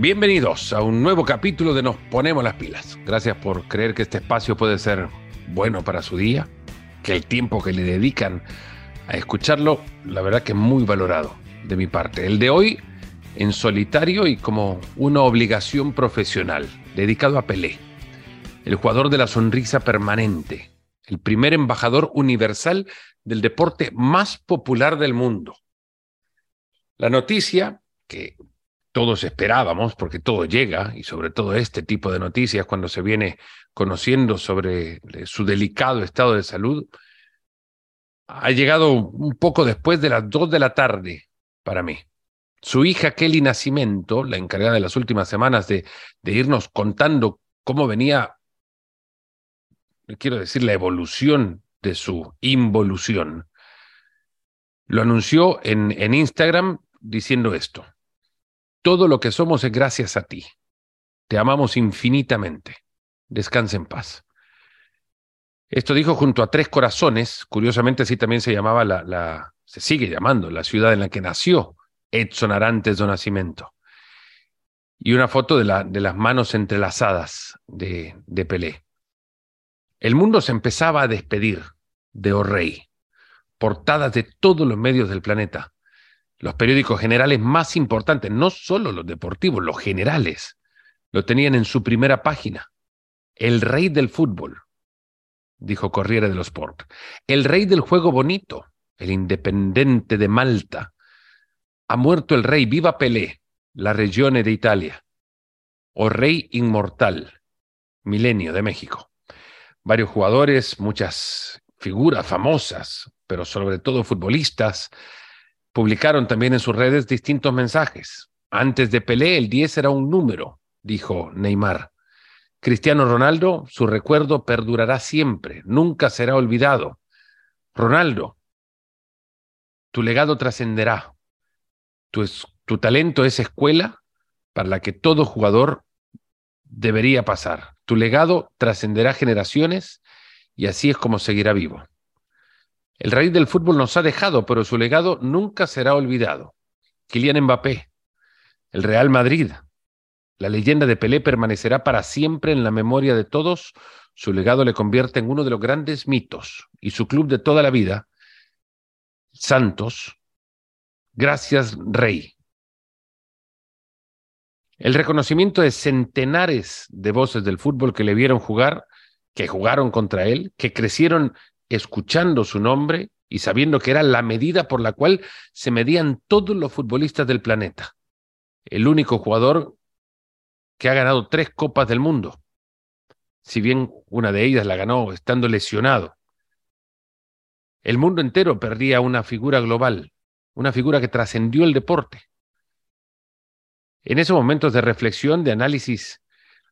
Bienvenidos a un nuevo capítulo de Nos Ponemos las Pilas. Gracias por creer que este espacio puede ser bueno para su día, que el tiempo que le dedican a escucharlo, la verdad que es muy valorado de mi parte. El de hoy en solitario y como una obligación profesional, dedicado a Pelé, el jugador de la sonrisa permanente, el primer embajador universal del deporte más popular del mundo. La noticia que todos esperábamos, porque todo llega, y sobre todo este tipo de noticias, cuando se viene conociendo sobre eh, su delicado estado de salud, ha llegado un poco después de las dos de la tarde para mí. Su hija Kelly Nacimiento, la encargada de las últimas semanas de, irnos contando cómo venía, quiero decir, la evolución de su involución, lo anunció en Instagram diciendo esto. Todo lo que somos es gracias a ti. Te amamos infinitamente. Descansa en paz. Esto dijo junto a Tres Corazones, curiosamente así también se llamaba la, se sigue llamando la ciudad en la que nació Edson Arantes do Nascimento. Y una foto de, la, de las manos entrelazadas de, de Pelé. El mundo se empezaba a despedir de O'Reilly. Portadas de todos los medios del planeta los periódicos generales más importantes, no solo los deportivos, los generales, lo tenían en su primera página. El rey del fútbol, dijo Corriere dello Sport. El rey del juego bonito, el independiente de Malta. Ha muerto el rey, viva Pelé, la región de Italia. O rey inmortal, milenio de México. Varios jugadores, muchas figuras famosas, pero sobre todo futbolistas, Publicaron también en sus redes distintos mensajes. Antes de Pelé, el 10 era un número, dijo Neymar. Cristiano Ronaldo, su recuerdo perdurará siempre, nunca será olvidado. Ronaldo, tu legado trascenderá. Tu, tu, talento es escuela para la que todo jugador debería pasar. Tu legado trascenderá generaciones y así es como seguirá vivo. El rey del fútbol nos ha dejado, pero su legado nunca será olvidado. Kylian Mbappé, el Real Madrid. La leyenda de Pelé permanecerá para siempre en la memoria de todos. Su legado le convierte en uno de los grandes mitos y su club de toda la vida, Santos. Gracias, Rey. El reconocimiento de centenares de voces del fútbol que le vieron jugar, que jugaron contra él, que crecieron escuchando su nombre y sabiendo que era la medida por la cual se medían todos los futbolistas del planeta. El único jugador que ha ganado tres copas del mundo, si bien una de ellas la ganó estando lesionado. El mundo entero perdía una figura global, una figura que trascendió el deporte. En esos momentos de reflexión, de análisis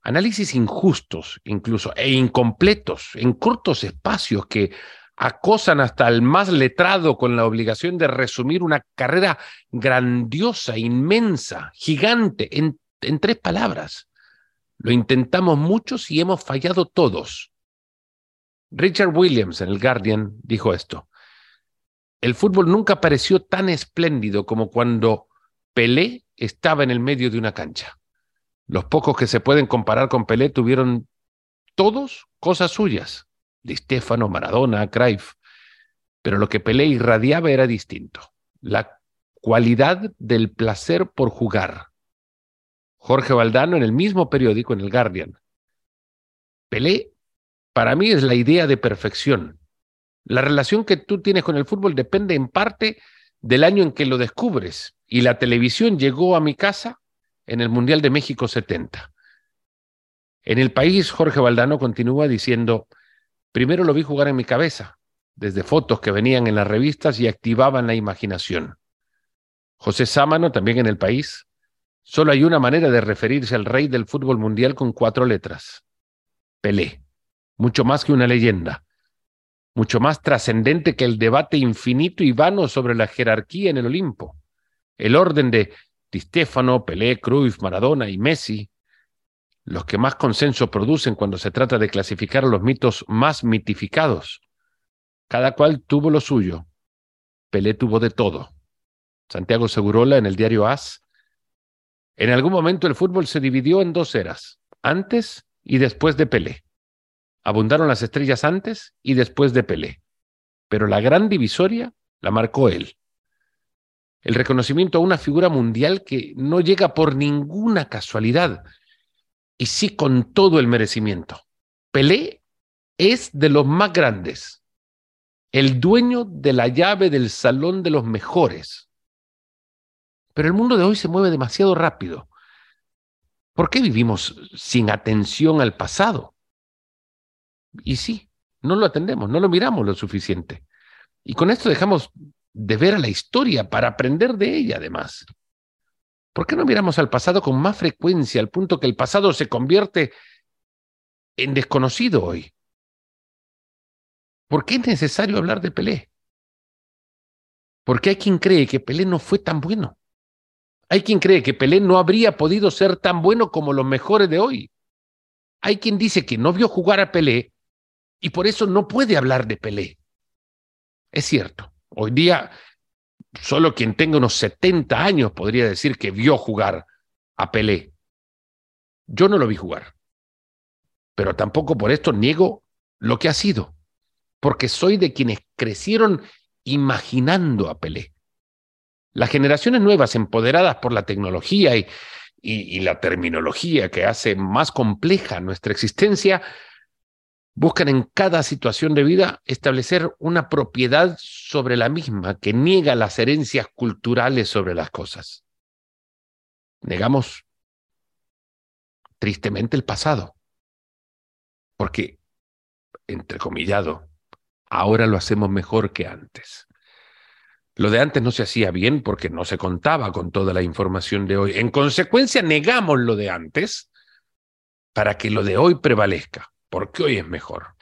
análisis injustos incluso e incompletos en cortos espacios que acosan hasta el más letrado con la obligación de resumir una carrera grandiosa, inmensa, gigante, en, en tres palabras. Lo intentamos muchos y hemos fallado todos. Richard Williams en el Guardian dijo esto. El fútbol nunca pareció tan espléndido como cuando Pelé estaba en el medio de una cancha. Los pocos que se pueden comparar con Pelé tuvieron todos cosas suyas. Di Stefano, Maradona, Cruyff. Pero lo que Pelé irradiaba era distinto. La cualidad del placer por jugar. Jorge Valdano en el mismo periódico, en el Guardian. Pelé, para mí, es la idea de perfección. La relación que tú tienes con el fútbol depende en parte del año en que lo descubres. Y la televisión llegó a mi casa en el Mundial de México 70. En el país, Jorge Valdano continúa diciendo, primero lo vi jugar en mi cabeza, desde fotos que venían en las revistas y activaban la imaginación. José Sámano, también en el país, solo hay una manera de referirse al rey del fútbol mundial con cuatro letras. Pelé, mucho más que una leyenda, mucho más trascendente que el debate infinito y vano sobre la jerarquía en el Olimpo, el orden de Di Stefano, Pelé, Cruyff, Maradona y Messi, los que más consenso producen cuando se trata de clasificar los mitos más mitificados. Cada cual tuvo lo suyo. Pelé tuvo de todo. Santiago Segurola en el diario AS En algún momento el fútbol se dividió en dos eras, antes y después de Pelé. Abundaron las estrellas antes y después de Pelé. Pero la gran divisoria la marcó él. El reconocimiento a una figura mundial que no llega por ninguna casualidad y sí con todo el merecimiento. Pelé es de los más grandes, el dueño de la llave del salón de los mejores. Pero el mundo de hoy se mueve demasiado rápido. ¿Por qué vivimos sin atención al pasado? Y sí, no lo atendemos, no lo miramos lo suficiente. Y con esto dejamos de ver a la historia para aprender de ella además. ¿Por qué no miramos al pasado con más frecuencia al punto que el pasado se convierte en desconocido hoy? ¿Por qué es necesario hablar de Pelé? Porque hay quien cree que Pelé no fue tan bueno. Hay quien cree que Pelé no habría podido ser tan bueno como los mejores de hoy. Hay quien dice que no vio jugar a Pelé y por eso no puede hablar de Pelé. Es cierto, hoy día solo quien tenga unos 70 años podría decir que vio jugar a Pelé. Yo no lo vi jugar, pero tampoco por esto niego lo que ha sido, porque soy de quienes crecieron imaginando a Pelé. Las generaciones nuevas, empoderadas por la tecnología y, y, la terminología que hace más compleja nuestra existencia, buscan en cada situación de vida establecer una propiedad sobre la misma que niega las herencias culturales sobre las cosas. Negamos tristemente el pasado, porque, entrecomillado, ahora lo hacemos mejor que antes. Lo de antes no se hacía bien porque no se contaba con toda la información de hoy. En consecuencia, negamos lo de antes para que lo de hoy prevalezca, porque hoy es mejor.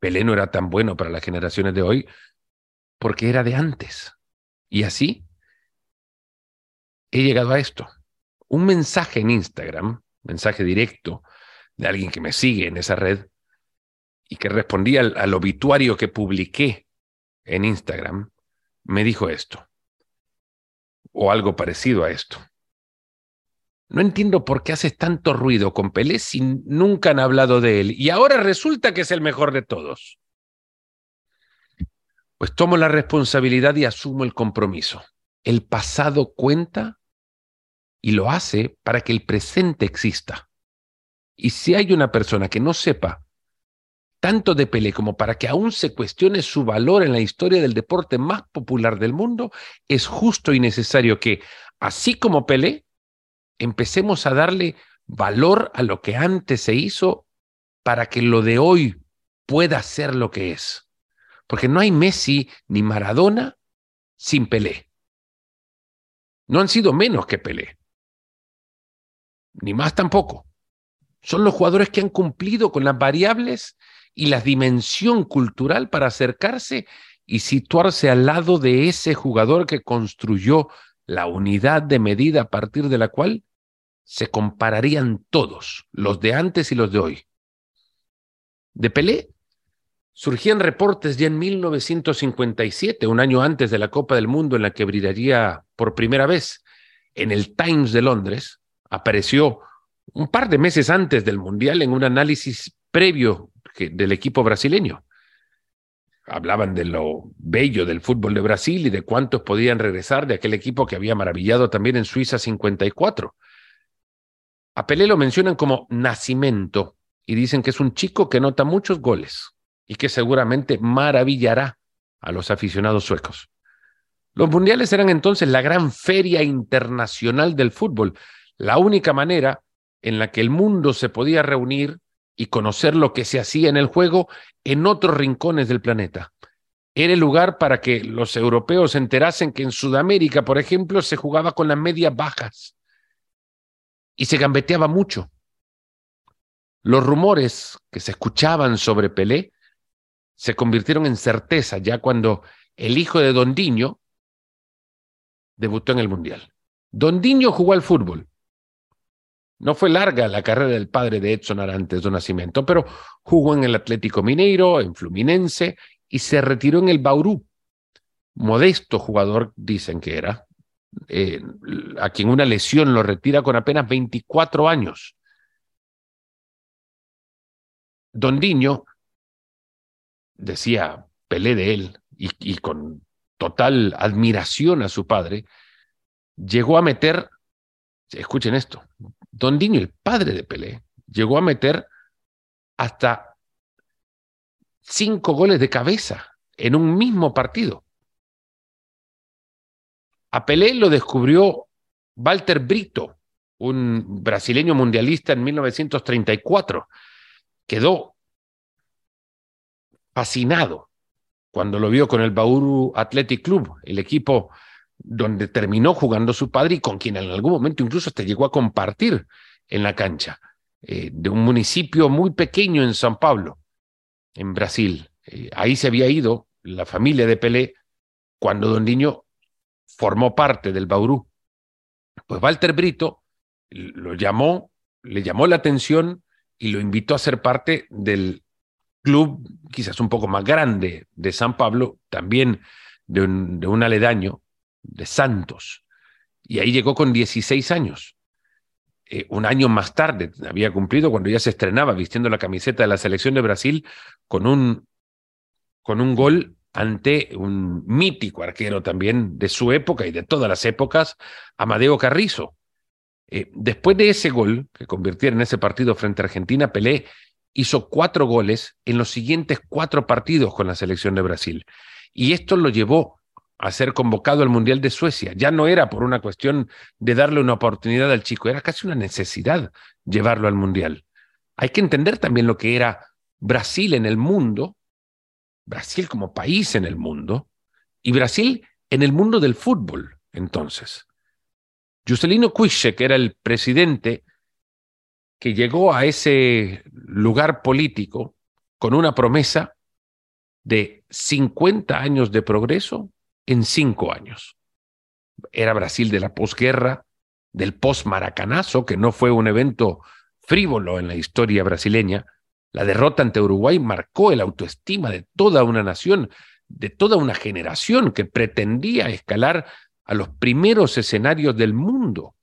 Pelé no era tan bueno para las generaciones de hoy porque era de antes. Y así he llegado a esto. Un mensaje en Instagram, mensaje directo de alguien que me sigue en esa red y que respondía al, al obituario que publiqué en Instagram, me dijo esto, o algo parecido a esto. No entiendo por qué haces tanto ruido con Pelé si nunca han hablado de él y ahora resulta que es el mejor de todos. Pues tomo la responsabilidad y asumo el compromiso. El pasado cuenta y lo hace para que el presente exista. Y si hay una persona que no sepa tanto de Pelé como para que aún se cuestione su valor en la historia del deporte más popular del mundo, es justo y necesario que, así como Pelé, empecemos a darle valor a lo que antes se hizo para que lo de hoy pueda ser lo que es. Porque no hay Messi ni Maradona sin Pelé. No han sido menos que Pelé. Ni más tampoco. Son los jugadores que han cumplido con las variables y la dimensión cultural para acercarse y situarse al lado de ese jugador que construyó la unidad de medida a partir de la cual se compararían todos, los de antes y los de hoy. De Pelé surgían reportes ya en 1957, un año antes de la Copa del Mundo en la que brillaría por primera vez en el Times de Londres, apareció un par de meses antes del Mundial en un análisis previo del equipo brasileño. Hablaban de lo bello del fútbol de Brasil y de cuántos podían regresar de aquel equipo que había maravillado también en Suiza 54. A Pelé lo mencionan como nacimiento y dicen que es un chico que nota muchos goles y que seguramente maravillará a los aficionados suecos. Los mundiales eran entonces la gran feria internacional del fútbol, la única manera en la que el mundo se podía reunir y conocer lo que se hacía en el juego en otros rincones del planeta. Era el lugar para que los europeos se enterasen que en Sudamérica, por ejemplo, se jugaba con las medias bajas y se gambeteaba mucho. Los rumores que se escuchaban sobre Pelé se convirtieron en certeza ya cuando el hijo de Dondiño debutó en el Mundial. Dondiño jugó al fútbol, no fue larga la carrera del padre de Edson Arantes do Nacimiento, pero jugó en el Atlético Mineiro, en Fluminense y se retiró en el Bauru. Modesto jugador, dicen que era, eh, a quien una lesión lo retira con apenas 24 años. Don Diño, decía Pelé de él, y, y con total admiración a su padre, llegó a meter, escuchen esto, Don Diño, el padre de Pelé, llegó a meter hasta cinco goles de cabeza en un mismo partido. A Pelé lo descubrió Walter Brito, un brasileño mundialista en 1934. Quedó fascinado cuando lo vio con el Bauru Athletic Club, el equipo donde terminó jugando su padre y con quien en algún momento incluso hasta llegó a compartir en la cancha, eh, de un municipio muy pequeño en San Pablo, en Brasil. Eh, ahí se había ido la familia de Pelé cuando Don Niño formó parte del Bauru. Pues Walter Brito lo llamó, le llamó la atención y lo invitó a ser parte del club quizás un poco más grande de San Pablo, también de un, aledaño, de Santos. Y ahí llegó con 16 años. Eh, un año más tarde había cumplido cuando ya se estrenaba vistiendo la camiseta de la selección de Brasil con un, con un gol ante un mítico arquero también de su época y de todas las épocas, Amadeo Carrizo. Eh, después de ese gol que convirtiera en ese partido frente a Argentina, Pelé hizo cuatro goles en los siguientes cuatro partidos con la selección de Brasil. Y esto lo llevó a ser convocado al Mundial de Suecia. Ya no era por una cuestión de darle una oportunidad al chico, era casi una necesidad llevarlo al Mundial. Hay que entender también lo que era Brasil en el mundo Brasil como país en el mundo y Brasil en el mundo del fútbol, entonces. Juscelino Kubitschek era el presidente que llegó a ese lugar político con una promesa de 50 años de progreso en cinco años. Era Brasil de la posguerra, del post-maracanazo, que no fue un evento frívolo en la historia brasileña, la derrota ante Uruguay marcó el autoestima de toda una nación, de toda una generación que pretendía escalar a los primeros escenarios del mundo,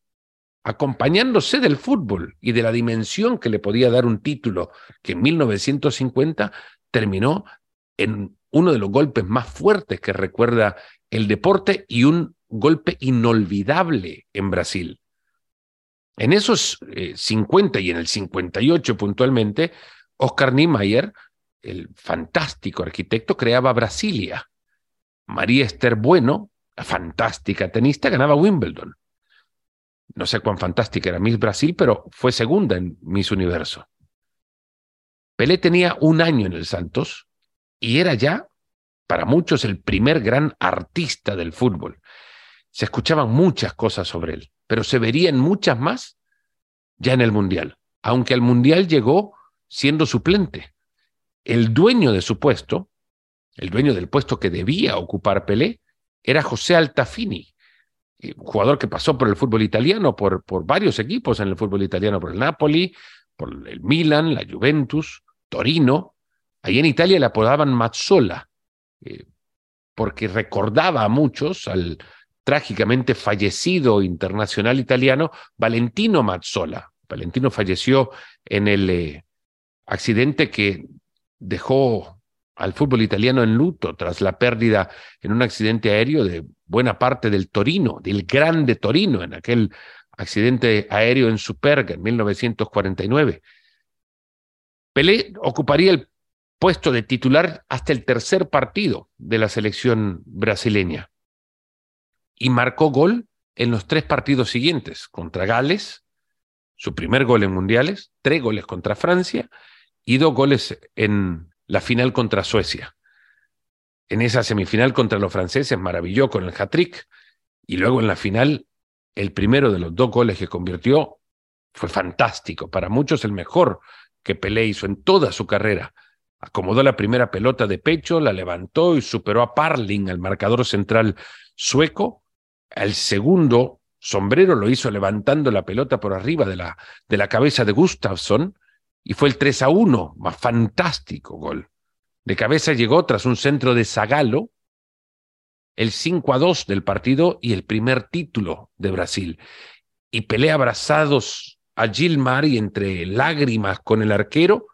acompañándose del fútbol y de la dimensión que le podía dar un título que en 1950 terminó en uno de los golpes más fuertes que recuerda el deporte y un golpe inolvidable en Brasil. En esos 50 eh, y en el 58 puntualmente, Oscar Niemeyer, el fantástico arquitecto, creaba Brasilia. María Esther Bueno, la fantástica tenista, ganaba Wimbledon. No sé cuán fantástica era Miss Brasil, pero fue segunda en Miss Universo. Pelé tenía un año en el Santos y era ya, para muchos, el primer gran artista del fútbol. Se escuchaban muchas cosas sobre él, pero se verían muchas más ya en el Mundial. Aunque al Mundial llegó siendo suplente. El dueño de su puesto, el dueño del puesto que debía ocupar Pelé, era José Altafini, eh, jugador que pasó por el fútbol italiano, por, por varios equipos en el fútbol italiano, por el Napoli, por el Milan, la Juventus, Torino. Ahí en Italia le apodaban Mazzola, eh, porque recordaba a muchos al trágicamente fallecido internacional italiano Valentino Mazzola. Valentino falleció en el eh, accidente que dejó al fútbol italiano en luto tras la pérdida en un accidente aéreo de buena parte del Torino, del grande Torino, en aquel accidente aéreo en Superga en 1949. Pelé ocuparía el puesto de titular hasta el tercer partido de la selección brasileña y marcó gol en los tres partidos siguientes, contra Gales, su primer gol en mundiales, tres goles contra Francia y dos goles en la final contra Suecia. En esa semifinal contra los franceses maravilló con el hat-trick y luego en la final el primero de los dos goles que convirtió fue fantástico, para muchos el mejor que Pelé hizo en toda su carrera. Acomodó la primera pelota de pecho, la levantó y superó a Parling, al marcador central sueco. El segundo sombrero lo hizo levantando la pelota por arriba de la, de la cabeza de Gustafsson y fue el 3 a 1, más fantástico gol. De cabeza llegó tras un centro de Zagalo el 5 a 2 del partido y el primer título de Brasil. Y Pelé abrazados a Gilmar y entre lágrimas con el arquero,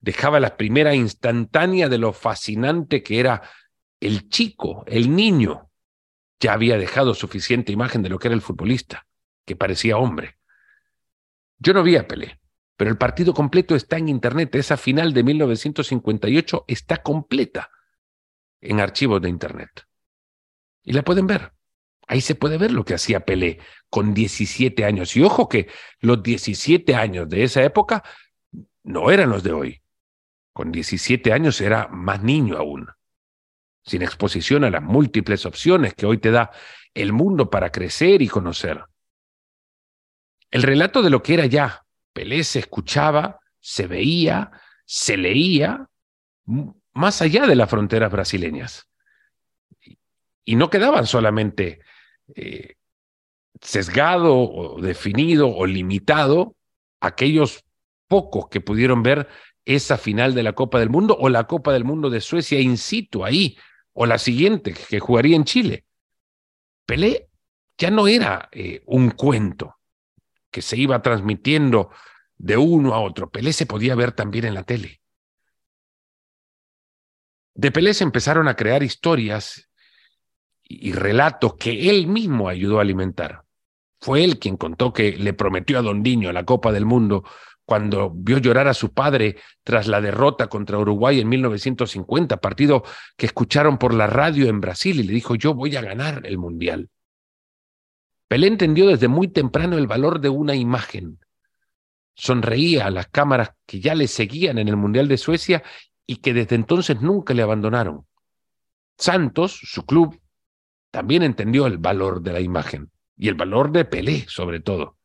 dejaba la primera instantánea de lo fascinante que era el chico, el niño. Ya había dejado suficiente imagen de lo que era el futbolista, que parecía hombre. Yo no vi a Pelé, pero el partido completo está en Internet. Esa final de 1958 está completa en archivos de Internet. Y la pueden ver. Ahí se puede ver lo que hacía Pelé con 17 años. Y ojo que los 17 años de esa época no eran los de hoy. Con 17 años era más niño aún, sin exposición a las múltiples opciones que hoy te da el mundo para crecer y conocer. El relato de lo que era ya Pelé se escuchaba, se veía, se leía más allá de las fronteras brasileñas. Y no quedaban solamente eh, sesgado o definido o limitado aquellos pocos que pudieron ver esa final de la Copa del Mundo o la Copa del Mundo de Suecia in situ ahí, o la siguiente que jugaría en Chile. Pelé ya no era eh, un cuento que se iba transmitiendo de uno a otro. Pelé se podía ver también en la tele. De Pelé se empezaron a crear historias y relatos que él mismo ayudó a alimentar. Fue él quien contó que le prometió a Don Diño la Copa del Mundo cuando vio llorar a su padre tras la derrota contra Uruguay en 1950, partido que escucharon por la radio en Brasil y le dijo, yo voy a ganar el Mundial. Pelé entendió desde muy temprano el valor de una imagen. Sonreía a las cámaras que ya le seguían en el Mundial de Suecia y que desde entonces nunca le abandonaron. Santos, su club, también entendió el valor de la imagen y el valor de Pelé sobre todo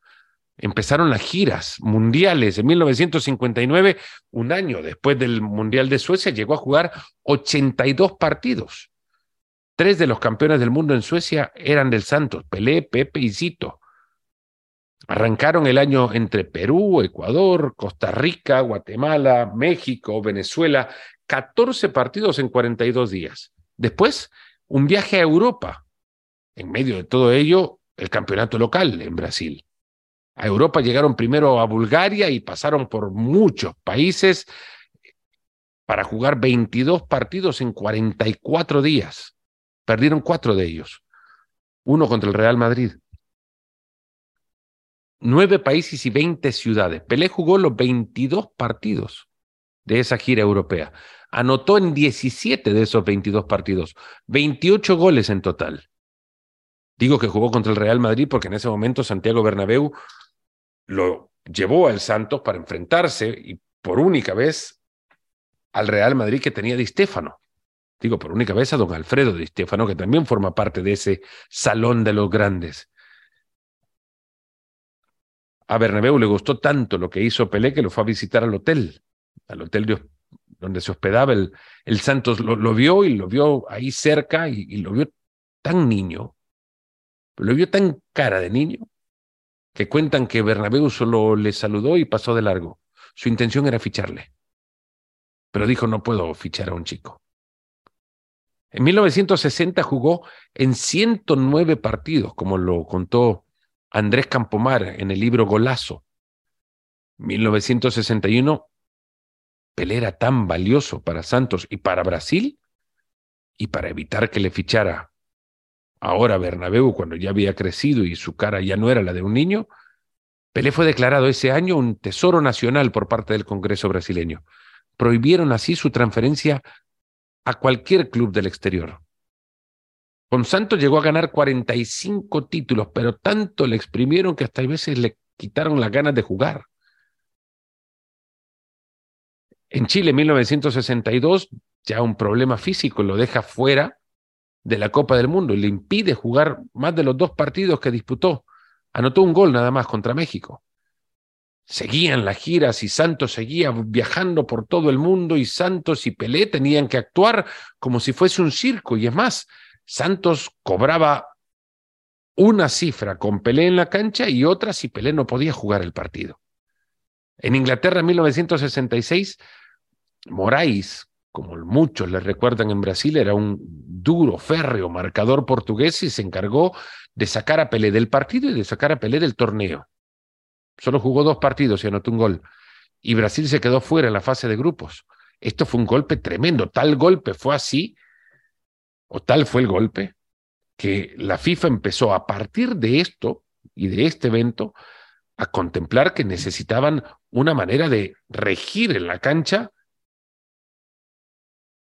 empezaron las giras mundiales. En 1959, un año después del Mundial de Suecia, llegó a jugar 82 partidos. Tres de los campeones del mundo en Suecia eran del Santos, Pelé, Pepe y Zito. Arrancaron el año entre Perú, Ecuador, Costa Rica, Guatemala, México, Venezuela, 14 partidos en 42 días. Después, un viaje a Europa. En medio de todo ello, el campeonato local en Brasil. A Europa llegaron primero a Bulgaria y pasaron por muchos países para jugar 22 partidos en 44 días. Perdieron cuatro de ellos. Uno contra el Real Madrid. Nueve países y 20 ciudades. Pelé jugó los 22 partidos de esa gira europea. Anotó en 17 de esos 22 partidos, 28 goles en total. Digo que jugó contra el Real Madrid porque en ese momento Santiago Bernabéu lo llevó al Santos para enfrentarse y por única vez al Real Madrid que tenía Di Stéfano. Digo, por única vez a don Alfredo Di Stéfano, que también forma parte de ese salón de los grandes. A Bernabéu le gustó tanto lo que hizo Pelé que lo fue a visitar al hotel, al hotel donde se hospedaba el, el Santos. Lo, vio y lo vio ahí cerca y, y lo vio tan niño, lo vio tan cara de niño, que cuentan que Bernabéu solo le saludó y pasó de largo. Su intención era ficharle. Pero dijo, no puedo fichar a un chico. En 1960 jugó en 109 partidos, como lo contó Andrés Campomar en el libro Golazo. 1961, Pelé era tan valioso para Santos y para Brasil, y para evitar que le fichara ahora Bernabéu, cuando ya había crecido y su cara ya no era la de un niño, Pelé fue declarado ese año un tesoro nacional por parte del Congreso brasileño. Prohibieron así su transferencia a cualquier club del exterior. Con Santos llegó a ganar 45 títulos, pero tanto le exprimieron que hasta a veces le quitaron las ganas de jugar. En Chile, en 1962, ya un problema físico lo deja fuera de la Copa del Mundo y le impide jugar más de los dos partidos que disputó. Anotó un gol nada más contra México. Seguían las giras y Santos seguía viajando por todo el mundo y Santos y Pelé tenían que actuar como si fuese un circo. Y es más, Santos cobraba una cifra con Pelé en la cancha y otra si Pelé no podía jugar el partido. En Inglaterra en 1966, Moraes, como muchos le recuerdan en Brasil, era un duro, férreo, marcador portugués y se encargó de sacar a Pelé del partido y de sacar a Pelé del torneo. Solo jugó dos partidos y anotó un gol. Y Brasil se quedó fuera en la fase de grupos. Esto fue un golpe tremendo. Tal golpe fue así, o tal fue el golpe, que la FIFA empezó a partir de esto y de este evento a contemplar que necesitaban una manera de regir en la cancha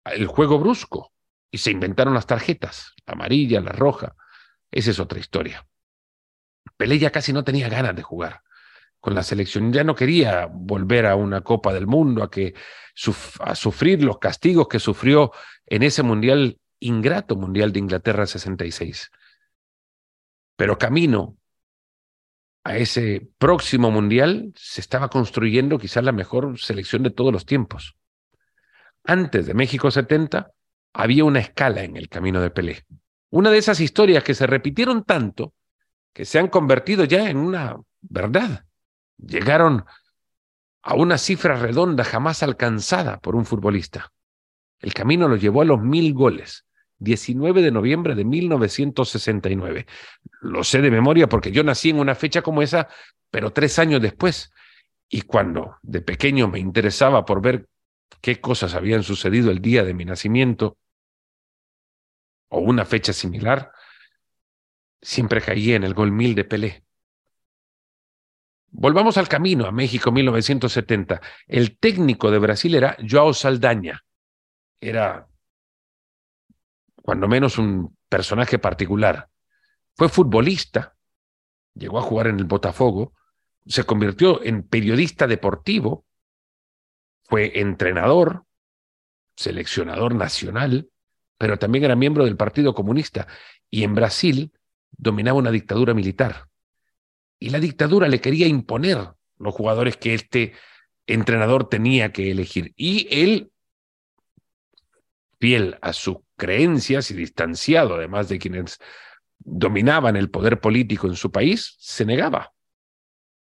el juego brusco. Y se inventaron las tarjetas, la amarilla, la roja. Esa es otra historia. Pelé ya casi no tenía ganas de jugar con la selección. Ya no quería volver a una Copa del Mundo, a, que, a sufrir los castigos que sufrió en ese mundial, ingrato mundial de Inglaterra 66. Pero camino a ese próximo mundial se estaba construyendo quizás la mejor selección de todos los tiempos. Antes de México 70 había una escala en el camino de Pelé. Una de esas historias que se repitieron tanto que se han convertido ya en una verdad. Llegaron a una cifra redonda jamás alcanzada por un futbolista. El camino lo llevó a los mil goles. 19 de noviembre de 1969. Lo sé de memoria porque yo nací en una fecha como esa, pero tres años después. Y cuando de pequeño me interesaba por ver qué cosas habían sucedido el día de mi nacimiento o una fecha similar, siempre caía en el gol mil de Pelé. Volvamos al camino a México 1970. El técnico de Brasil era Joao Saldaña. Era cuando menos un personaje particular. Fue futbolista, llegó a jugar en el Botafogo, se convirtió en periodista deportivo, fue entrenador, seleccionador nacional, pero también era miembro del Partido Comunista y en Brasil dominaba una dictadura militar. Y la dictadura le quería imponer los jugadores que este entrenador tenía que elegir. Y él, fiel a su creencias y distanciado además de quienes dominaban el poder político en su país, se negaba.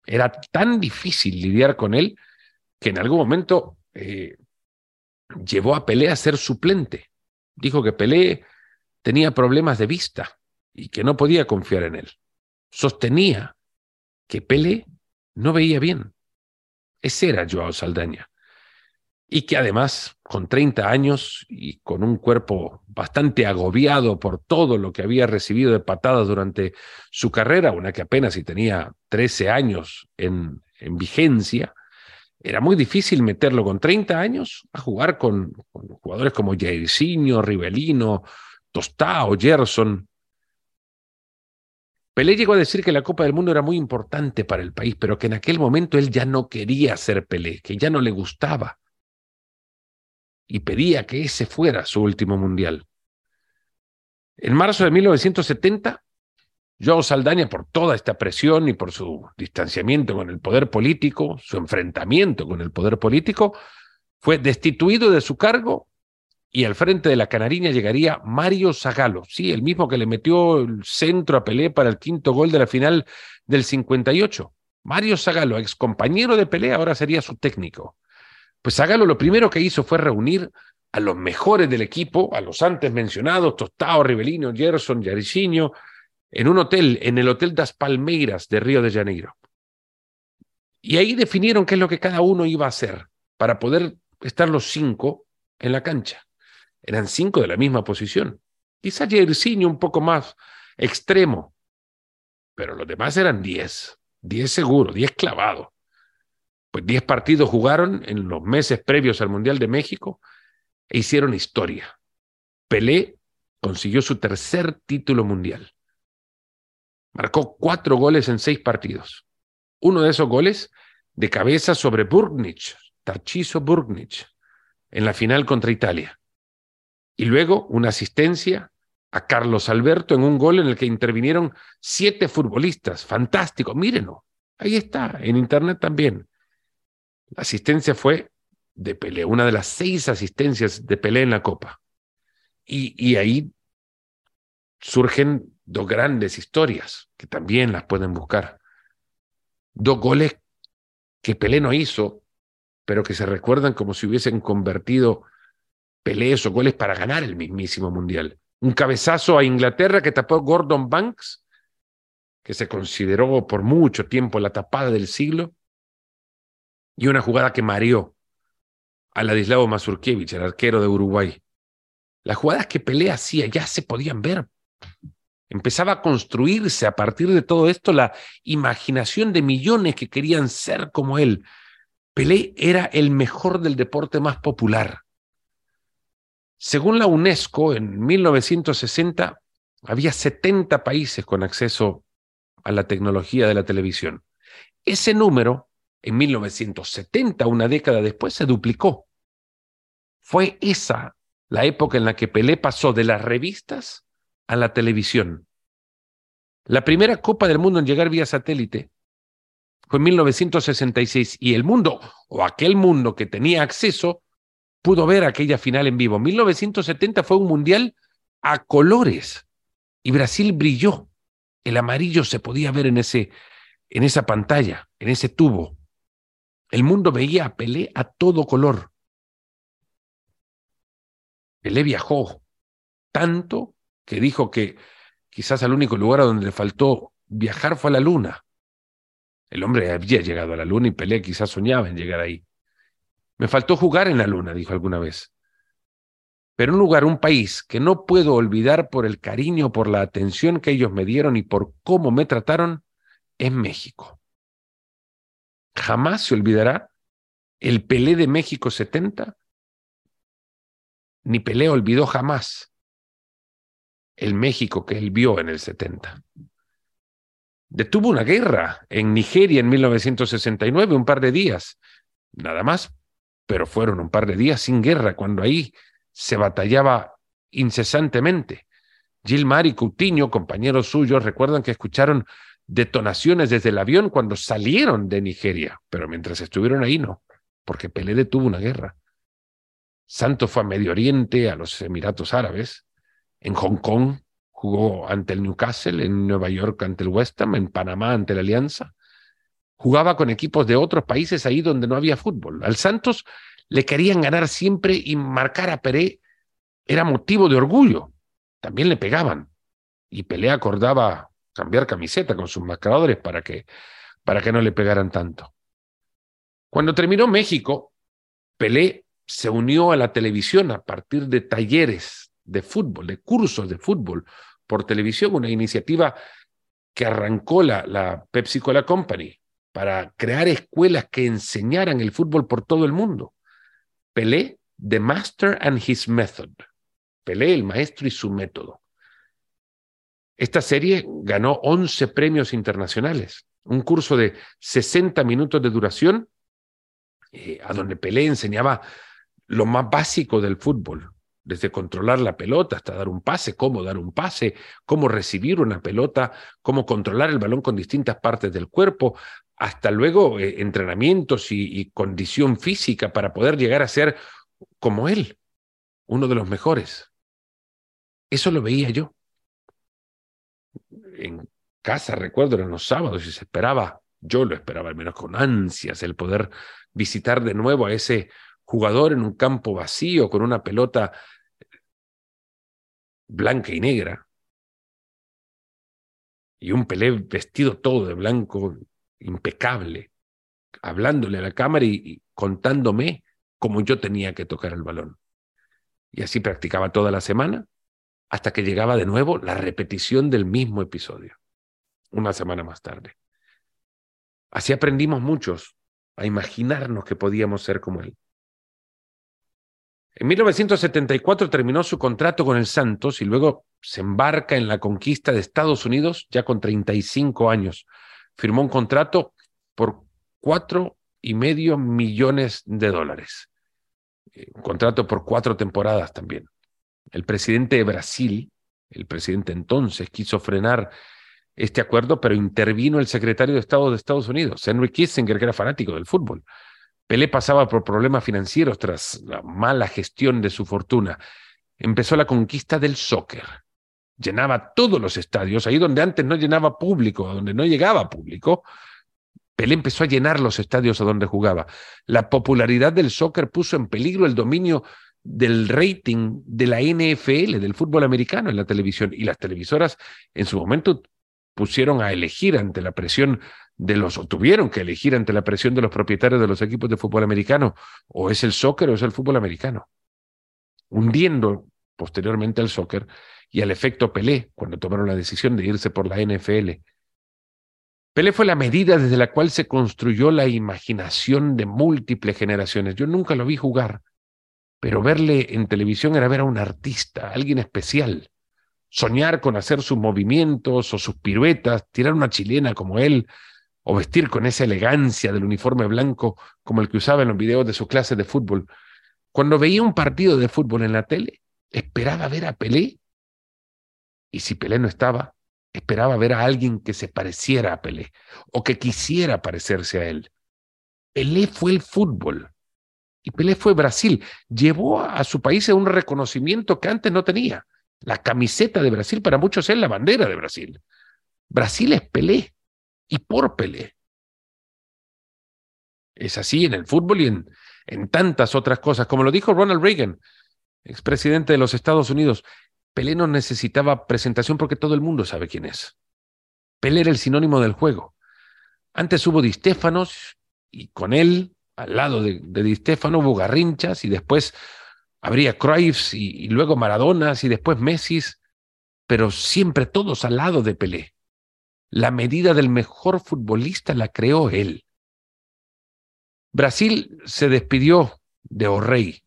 Era tan difícil lidiar con él que en algún momento eh, llevó a Pelé a ser suplente. Dijo que Pelé tenía problemas de vista y que no podía confiar en él. Sostenía que Pelé no veía bien. Ese era Joao Saldaña y que además con 30 años y con un cuerpo bastante agobiado por todo lo que había recibido de patadas durante su carrera, una que apenas si tenía 13 años en, en vigencia, era muy difícil meterlo con 30 años a jugar con, jugadores como Jairzinho, Rivelino, Tostao, Gerson. Pelé llegó a decir que la Copa del Mundo era muy importante para el país, pero que en aquel momento él ya no quería ser Pelé, que ya no le gustaba y pedía que ese fuera su último mundial. En marzo de 1970, Joao Saldaña, por toda esta presión y por su distanciamiento con el poder político, su enfrentamiento con el poder político, fue destituido de su cargo y al frente de la Canariña llegaría Mario Zagalo, sí, el mismo que le metió el centro a Pelé para el quinto gol de la final del 58. Mario Zagalo, ex compañero de Pelé, ahora sería su técnico. Pues Zagalo lo primero que hizo fue reunir a los mejores del equipo, a los antes mencionados, Tostao, Rivelino, Gerson, Yarichinho, en un hotel, en el Hotel das Palmeiras de Río de Janeiro. Y ahí definieron qué es lo que cada uno iba a hacer para poder estar los cinco en la cancha. Eran cinco de la misma posición. Quizá Jairzinho un poco más extremo, pero los demás eran diez. Diez seguro, diez clavado. Pues 10 partidos jugaron en los meses previos al Mundial de México e hicieron historia. Pelé consiguió su tercer título mundial. Marcó cuatro goles en seis partidos. Uno de esos goles de cabeza sobre Burgnich, Tarchiso Burgnich, en la final contra Italia. Y luego una asistencia a Carlos Alberto en un gol en el que intervinieron siete futbolistas. Fantástico, mírenlo. Ahí está, en internet también. La asistencia fue de Pelé, una de las seis asistencias de Pelé en la Copa. Y, y ahí surgen dos grandes historias que también las pueden buscar. Dos goles que Pelé no hizo, pero que se recuerdan como si hubiesen convertido Pelé esos goles para ganar el mismísimo Mundial. Un cabezazo a Inglaterra que tapó Gordon Banks, que se consideró por mucho tiempo la tapada del siglo, y una jugada que mareó a Ladislao Mazurkiewicz, el arquero de Uruguay. Las jugadas que Pelé hacía ya se podían ver. Empezaba a construirse a partir de todo esto la imaginación de millones que querían ser como él. Pelé era el mejor del deporte más popular. Según la UNESCO, en 1960 había 70 países con acceso a la tecnología de la televisión. Ese número, en 1970, una década después, se duplicó. Fue esa la época en la que Pelé pasó de las revistas a la televisión. La primera Copa del Mundo en llegar vía satélite fue en 1966 y el mundo, o aquel mundo que tenía acceso, pudo ver aquella final en vivo. 1970 fue un mundial a colores y Brasil brilló. El amarillo se podía ver en, ese, en esa pantalla, en ese tubo. El mundo veía a Pelé a todo color. Pelé viajó tanto que dijo que quizás al único lugar a donde le faltó viajar fue a la luna. El hombre había llegado a la luna y Pelé quizás soñaba en llegar ahí. Me faltó jugar en la luna, dijo alguna vez. Pero un lugar, un país que no puedo olvidar por el cariño, por la atención que ellos me dieron y por cómo me trataron, es México. Jamás se olvidará el Pelé de México 70 ni Pelé olvidó jamás el México que él vio en el 70. Detuvo una guerra en Nigeria en 1969, un par de días, nada más, pero fueron un par de días sin guerra, cuando ahí se batallaba incesantemente. Gilmar y Coutinho, compañeros suyos, recuerdan que escucharon detonaciones desde el avión cuando salieron de Nigeria, pero mientras estuvieron ahí no, porque Pelé detuvo una guerra. Santos fue a Medio Oriente, a los Emiratos Árabes, en Hong Kong jugó ante el Newcastle, en Nueva York ante el West Ham, en Panamá ante la Alianza. Jugaba con equipos de otros países ahí donde no había fútbol. Al Santos le querían ganar siempre y marcar a Peré era motivo de orgullo. También le pegaban. Y Pelé acordaba cambiar camiseta con sus mascaradores para que, para que no le pegaran tanto. Cuando terminó México, Pelé se unió a la televisión a partir de talleres de fútbol, de cursos de fútbol por televisión, una iniciativa que arrancó la, la Pepsi Cola Company para crear escuelas que enseñaran el fútbol por todo el mundo. Pelé, The Master and His Method. Pelé, el maestro y su método. Esta serie ganó 11 premios internacionales, un curso de 60 minutos de duración, eh, a donde Pelé enseñaba lo más básico del fútbol, desde controlar la pelota hasta dar un pase, cómo dar un pase, cómo recibir una pelota, cómo controlar el balón con distintas partes del cuerpo, hasta luego eh, entrenamientos y, condición física para poder llegar a ser como él, uno de los mejores. Eso lo veía yo. En casa, recuerdo, eran los sábados y se esperaba, yo lo esperaba al menos con ansias, el poder visitar de nuevo a ese jugador en un campo vacío con una pelota blanca y negra y un Pelé vestido todo de blanco, impecable, hablándole a la cámara y, contándome cómo yo tenía que tocar el balón. Y así practicaba toda la semana hasta que llegaba de nuevo la repetición del mismo episodio, una semana más tarde. Así aprendimos muchos a imaginarnos que podíamos ser como él. En 1974 terminó su contrato con el Santos y luego se embarca en la conquista de Estados Unidos ya con 35 años. Firmó un contrato por cuatro y medio millones de dólares. Eh, un contrato por cuatro temporadas también. El presidente de Brasil, el presidente entonces, quiso frenar este acuerdo, pero intervino el secretario de Estado de Estados Unidos, Henry Kissinger, que era fanático del fútbol. Pelé pasaba por problemas financieros tras la mala gestión de su fortuna. Empezó la conquista del soccer. Llenaba todos los estadios, ahí donde antes no llenaba público, donde no llegaba público. Pelé empezó a llenar los estadios a donde jugaba. La popularidad del soccer puso en peligro el dominio del rating de la NFL, del fútbol americano en la televisión. Y las televisoras en su momento pusieron a elegir ante la presión de los, o tuvieron que elegir ante la presión de los propietarios de los equipos de fútbol americano, o es el soccer o es el fútbol americano, hundiendo posteriormente al soccer y al efecto Pelé, cuando tomaron la decisión de irse por la NFL. Pelé fue la medida desde la cual se construyó la imaginación de múltiples generaciones. Yo nunca lo vi jugar, pero verle en televisión era ver a un artista, alguien especial. Soñar con hacer sus movimientos o sus piruetas, tirar una chilena como él, o vestir con esa elegancia del uniforme blanco como el que usaba en los videos de su clase de fútbol. Cuando veía un partido de fútbol en la tele, esperaba ver a Pelé. Y si Pelé no estaba, esperaba ver a alguien que se pareciera a Pelé o que quisiera parecerse a él. Pelé fue el fútbol. Y Pelé fue Brasil. Llevó a su país a un reconocimiento que antes no tenía. La camiseta de Brasil para muchos es la bandera de Brasil. Brasil es Pelé y por Pelé. Es así en el fútbol y en, en tantas otras cosas. Como lo dijo Ronald Reagan, expresidente de los Estados Unidos, Pelé no necesitaba presentación porque todo el mundo sabe quién es. Pelé era el sinónimo del juego. Antes hubo Di y con él al lado de, de Di Stefano hubo Garrinchas y después habría Cruyffs y, luego Maradonas y después Messi, pero siempre todos al lado de Pelé. La medida del mejor futbolista la creó él. Brasil se despidió de O'Rey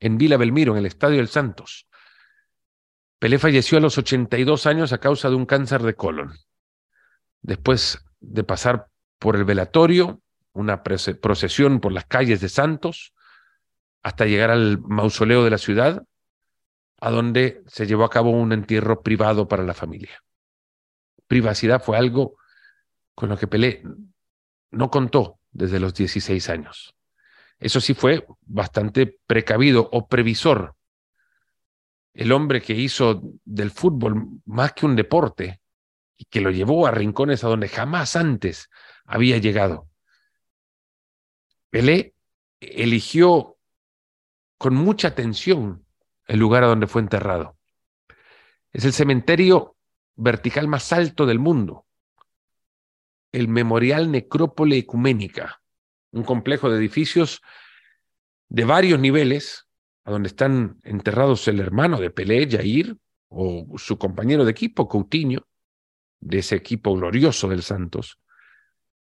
en Vila Belmiro, en el Estadio del Santos. Pelé falleció a los 82 años a causa de un cáncer de colon. Después de pasar por el velatorio, una procesión por las calles de Santos hasta llegar al mausoleo de la ciudad, a donde se llevó a cabo un entierro privado para la familia. Privacidad fue algo con lo que Pelé no contó desde los 16 años. Eso sí fue bastante precavido o previsor. El hombre que hizo del fútbol más que un deporte y que lo llevó a rincones a donde jamás antes había llegado. Pelé eligió con mucha atención el lugar a donde fue enterrado. Es el cementerio vertical más alto del mundo, el Memorial Necrópole Ecuménica, un complejo de edificios de varios niveles, a donde están enterrados el hermano de Pelé, Jair, o su compañero de equipo, Coutinho, de ese equipo glorioso del Santos.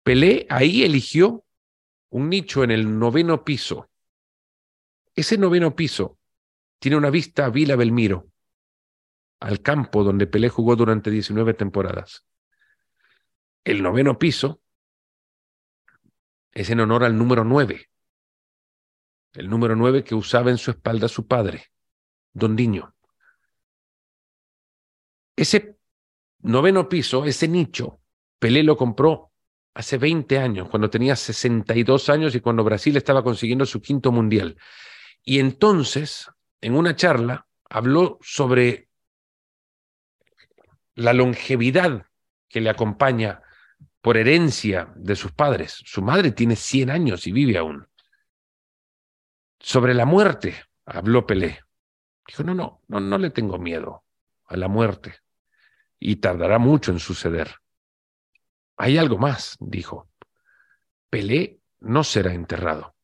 Pelé ahí eligió un nicho en el noveno piso. Ese noveno piso tiene una vista a Vila Belmiro, al campo donde Pelé jugó durante 19 temporadas. El noveno piso es en honor al número 9, el número 9 que usaba en su espalda su padre, Don Diño. Ese noveno piso, ese nicho, Pelé lo compró hace 20 años, cuando tenía 62 años y cuando Brasil estaba consiguiendo su quinto mundial. Y entonces, en una charla, habló sobre la longevidad que le acompaña por herencia de sus padres. Su madre tiene 100 años y vive aún. Sobre la muerte, habló Pelé. Dijo, no, no, no, no le tengo miedo a la muerte. Y tardará mucho en suceder. Hay algo más, dijo. Pelé no será enterrado,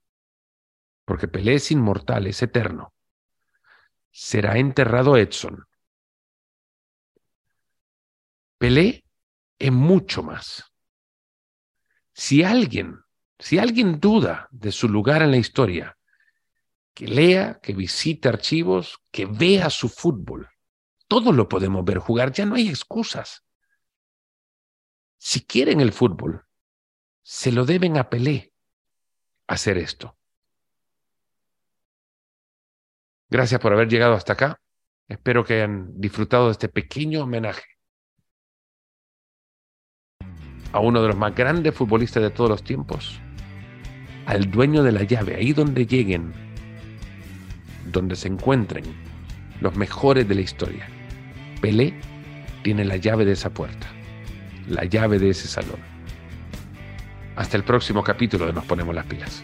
porque Pelé es inmortal, es eterno. Será enterrado Edson. Pelé es mucho más. Si alguien, si alguien duda de su lugar en la historia, que lea, que visite archivos, que vea su fútbol. Todos lo podemos ver jugar, ya no hay excusas. Si quieren el fútbol, se lo deben a Pelé hacer esto. Gracias por haber llegado hasta acá. Espero que hayan disfrutado de este pequeño homenaje a uno de los más grandes futbolistas de todos los tiempos, al dueño de la llave, ahí donde lleguen, donde se encuentren los mejores de la historia. Pelé tiene la llave de esa puerta la llave de ese salón. Hasta el próximo capítulo de Nos Ponemos las Pilas.